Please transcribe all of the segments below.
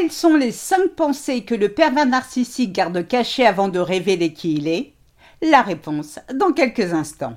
Quelles sont les cinq pensées que le pervers narcissique garde cachées avant de révéler qui il est? La réponse dans quelques instants.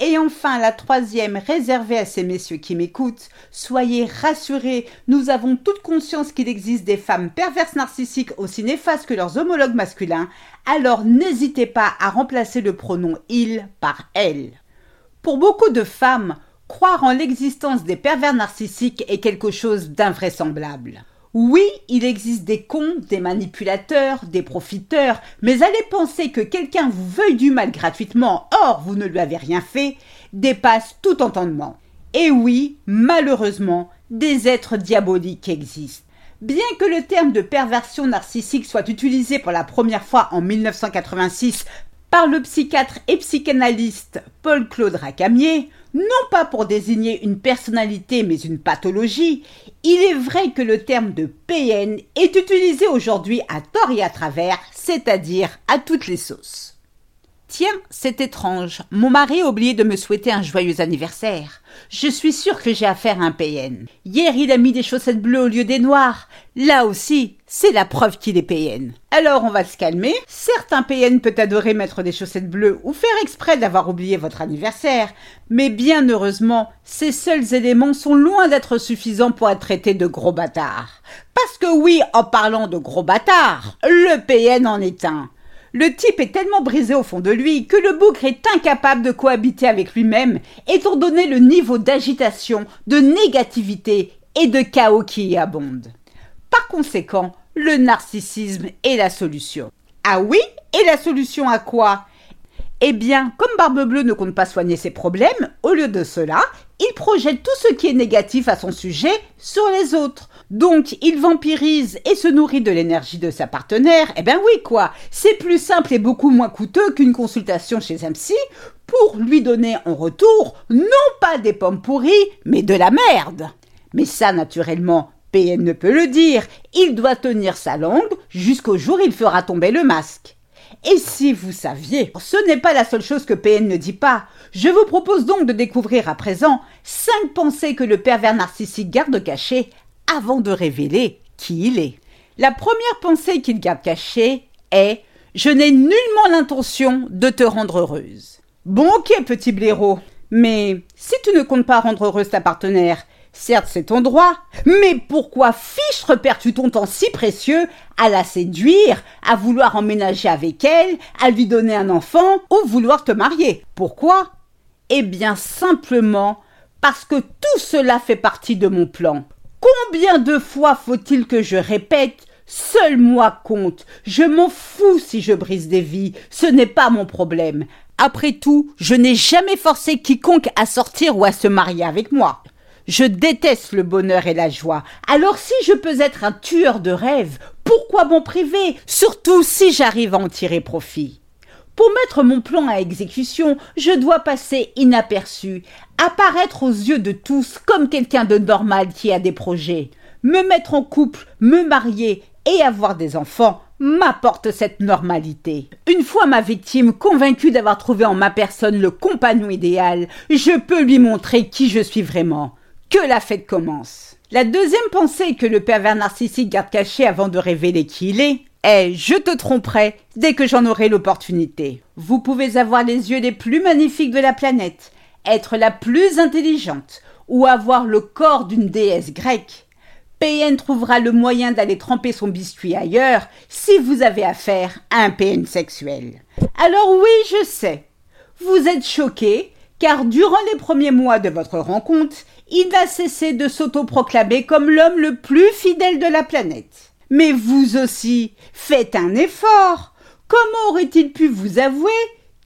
Et enfin, la troisième, réservée à ces messieurs qui m'écoutent, soyez rassurés, nous avons toute conscience qu'il existe des femmes perverses narcissiques aussi néfastes que leurs homologues masculins, alors n'hésitez pas à remplacer le pronom il par elle. Pour beaucoup de femmes, croire en l'existence des pervers narcissiques est quelque chose d'invraisemblable. Oui, il existe des cons, des manipulateurs, des profiteurs, mais allez penser que quelqu'un vous veuille du mal gratuitement, or vous ne lui avez rien fait, dépasse tout entendement. Et oui, malheureusement, des êtres diaboliques existent. Bien que le terme de perversion narcissique soit utilisé pour la première fois en 1986 par le psychiatre et psychanalyste Paul-Claude Racamier, non pas pour désigner une personnalité mais une pathologie, il est vrai que le terme de PN est utilisé aujourd'hui à tort et à travers, c'est-à-dire à toutes les sauces. Tiens, c'est étrange. Mon mari a oublié de me souhaiter un joyeux anniversaire. Je suis sûre que j'ai affaire à un PN. Hier, il a mis des chaussettes bleues au lieu des noires. Là aussi, c'est la preuve qu'il est PN. Alors, on va se calmer. Certes, un PN peut adorer mettre des chaussettes bleues ou faire exprès d'avoir oublié votre anniversaire. Mais bien heureusement, ces seuls éléments sont loin d'être suffisants pour être traités de gros bâtards. Parce que oui, en parlant de gros bâtards, le PN en est un. Le type est tellement brisé au fond de lui que le bougre est incapable de cohabiter avec lui-même, étant donné le niveau d'agitation, de négativité et de chaos qui y abonde. Par conséquent, le narcissisme est la solution. Ah oui Et la solution à quoi? Eh bien, comme Barbe Bleue ne compte pas soigner ses problèmes, au lieu de cela, il projette tout ce qui est négatif à son sujet sur les autres. Donc, il vampirise et se nourrit de l'énergie de sa partenaire. Eh ben oui, quoi. C'est plus simple et beaucoup moins coûteux qu'une consultation chez un psy pour lui donner en retour non pas des pommes pourries, mais de la merde. Mais ça, naturellement, PN ne peut le dire. Il doit tenir sa langue jusqu'au jour où il fera tomber le masque. Et si vous saviez, ce n'est pas la seule chose que PN ne dit pas. Je vous propose donc de découvrir à présent cinq pensées que le pervers narcissique garde cachées avant de révéler qui il est. La première pensée qu'il garde cachée est Je n'ai nullement l'intention de te rendre heureuse. Bon, ok, petit blaireau. Mais si tu ne comptes pas rendre heureuse ta partenaire, certes c'est ton droit, mais pourquoi fichtre perds-tu ton temps si précieux à la séduire, à vouloir emménager avec elle, à lui donner un enfant ou vouloir te marier? Pourquoi? Eh bien simplement parce que tout cela fait partie de mon plan. Combien de fois faut-il que je répète Seul moi compte. Je m'en fous si je brise des vies. Ce n'est pas mon problème. Après tout, je n'ai jamais forcé quiconque à sortir ou à se marier avec moi. Je déteste le bonheur et la joie. Alors si je peux être un tueur de rêves, pourquoi m'en priver? Surtout si j'arrive à en tirer profit. Pour mettre mon plan à exécution, je dois passer inaperçu, apparaître aux yeux de tous comme quelqu'un de normal qui a des projets. Me mettre en couple, me marier et avoir des enfants m'apporte cette normalité. Une fois ma victime convaincue d'avoir trouvé en ma personne le compagnon idéal, je peux lui montrer qui je suis vraiment. Que la fête commence. La deuxième pensée que le pervers narcissique garde cachée avant de révéler qui il est, eh, je te tromperai dès que j'en aurai l'opportunité. Vous pouvez avoir les yeux les plus magnifiques de la planète, être la plus intelligente, ou avoir le corps d'une déesse grecque. PN trouvera le moyen d'aller tremper son biscuit ailleurs si vous avez affaire à un PN sexuel. Alors oui, je sais. Vous êtes choqué, car durant les premiers mois de votre rencontre, il n'a cessé de s'autoproclamer comme l'homme le plus fidèle de la planète. Mais vous aussi, faites un effort. Comment aurait-il pu vous avouer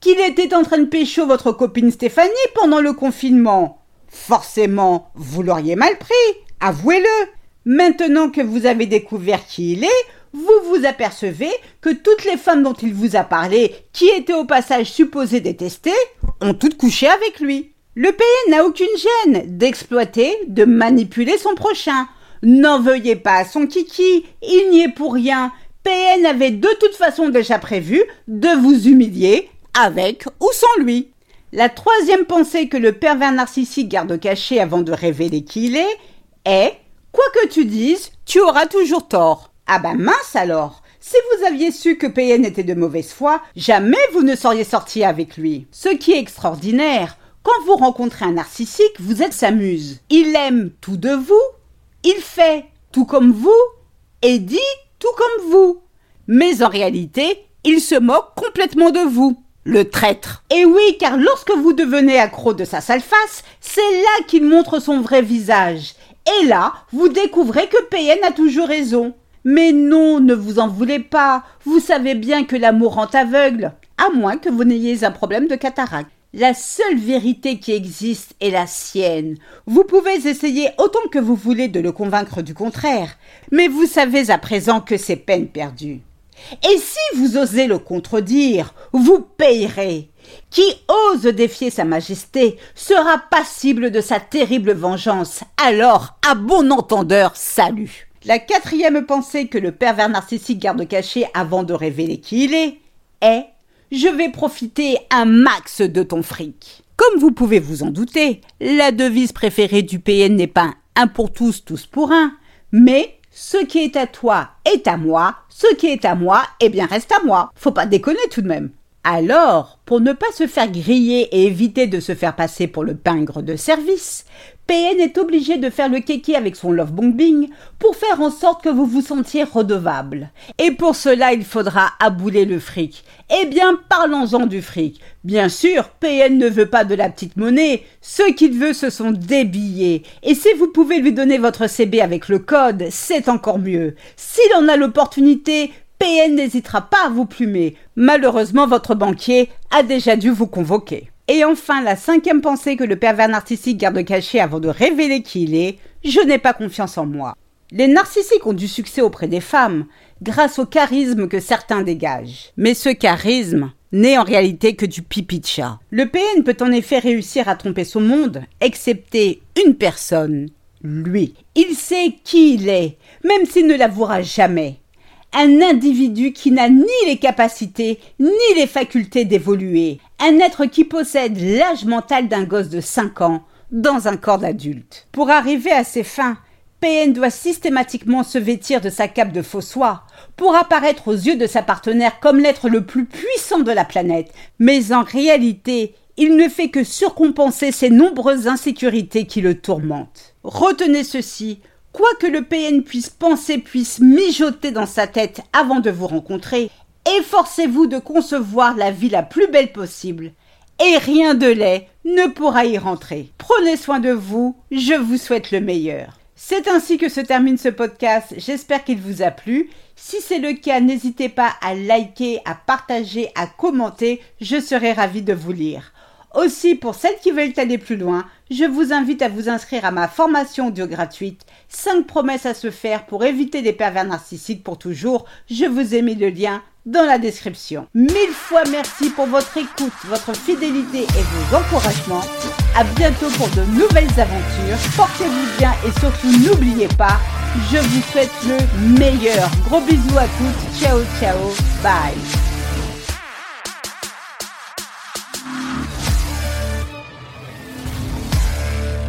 qu'il était en train de pécho votre copine Stéphanie pendant le confinement? Forcément, vous l'auriez mal pris, avouez-le. Maintenant que vous avez découvert qui il est, vous vous apercevez que toutes les femmes dont il vous a parlé, qui étaient au passage supposées détester, ont toutes couché avec lui. Le PN n'a aucune gêne d'exploiter, de manipuler son prochain. N'en veuillez pas à son kiki, il n'y est pour rien. PN avait de toute façon déjà prévu de vous humilier, avec ou sans lui. La troisième pensée que le pervers narcissique garde cachée avant de révéler qui il est est Quoi que tu dises, tu auras toujours tort. Ah ben mince alors Si vous aviez su que PN était de mauvaise foi, jamais vous ne seriez sorti avec lui. Ce qui est extraordinaire, quand vous rencontrez un narcissique, vous êtes sa muse. Il aime tout de vous, il fait tout comme vous, et dit tout comme vous. Mais en réalité, il se moque complètement de vous. Le traître. Et oui, car lorsque vous devenez accro de sa sale face, c'est là qu'il montre son vrai visage. Et là, vous découvrez que PN a toujours raison. Mais non, ne vous en voulez pas. Vous savez bien que l'amour rend aveugle. À moins que vous n'ayez un problème de cataracte. La seule vérité qui existe est la sienne. Vous pouvez essayer autant que vous voulez de le convaincre du contraire, mais vous savez à présent que c'est peine perdue. Et si vous osez le contredire, vous payerez. Qui ose défier sa majesté sera passible de sa terrible vengeance. Alors, à bon entendeur, salut. La quatrième pensée que le pervers narcissique garde cachée avant de révéler qui il est est je vais profiter un max de ton fric. Comme vous pouvez vous en douter, la devise préférée du PN n'est pas un pour tous, tous pour un, mais ce qui est à toi est à moi, ce qui est à moi, eh bien reste à moi. Faut pas déconner tout de même. Alors, pour ne pas se faire griller et éviter de se faire passer pour le pingre de service, PN est obligé de faire le kéké avec son love bombing pour faire en sorte que vous vous sentiez redevable. Et pour cela, il faudra abouler le fric. Eh bien, parlons-en du fric. Bien sûr, PN ne veut pas de la petite monnaie. Ce qu'il veut, ce sont des billets. Et si vous pouvez lui donner votre CB avec le code, c'est encore mieux. S'il en a l'opportunité, PN n'hésitera pas à vous plumer. Malheureusement, votre banquier a déjà dû vous convoquer. Et enfin, la cinquième pensée que le pervers narcissique garde cachée avant de révéler qui il est, je n'ai pas confiance en moi. Les narcissiques ont du succès auprès des femmes grâce au charisme que certains dégagent. Mais ce charisme n'est en réalité que du pipi de chat. Le PN peut en effet réussir à tromper son monde, excepté une personne, lui. Il sait qui il est, même s'il ne l'avouera jamais un individu qui n'a ni les capacités ni les facultés d'évoluer, un être qui possède l'âge mental d'un gosse de 5 ans dans un corps d'adulte. Pour arriver à ses fins, PN doit systématiquement se vêtir de sa cape de faux soie pour apparaître aux yeux de sa partenaire comme l'être le plus puissant de la planète, mais en réalité, il ne fait que surcompenser ses nombreuses insécurités qui le tourmentent. Retenez ceci, Quoi que le PN puisse penser, puisse mijoter dans sa tête avant de vous rencontrer, efforcez-vous de concevoir la vie la plus belle possible. Et rien de laid ne pourra y rentrer. Prenez soin de vous, je vous souhaite le meilleur. C'est ainsi que se termine ce podcast, j'espère qu'il vous a plu. Si c'est le cas, n'hésitez pas à liker, à partager, à commenter, je serai ravie de vous lire. Aussi, pour celles qui veulent aller plus loin, je vous invite à vous inscrire à ma formation audio gratuite 5 promesses à se faire pour éviter les pervers narcissiques pour toujours. Je vous ai mis le lien dans la description. Mille fois merci pour votre écoute, votre fidélité et vos encouragements. À bientôt pour de nouvelles aventures. Portez-vous bien et surtout n'oubliez pas, je vous souhaite le meilleur. Gros bisous à tous. Ciao ciao. Bye.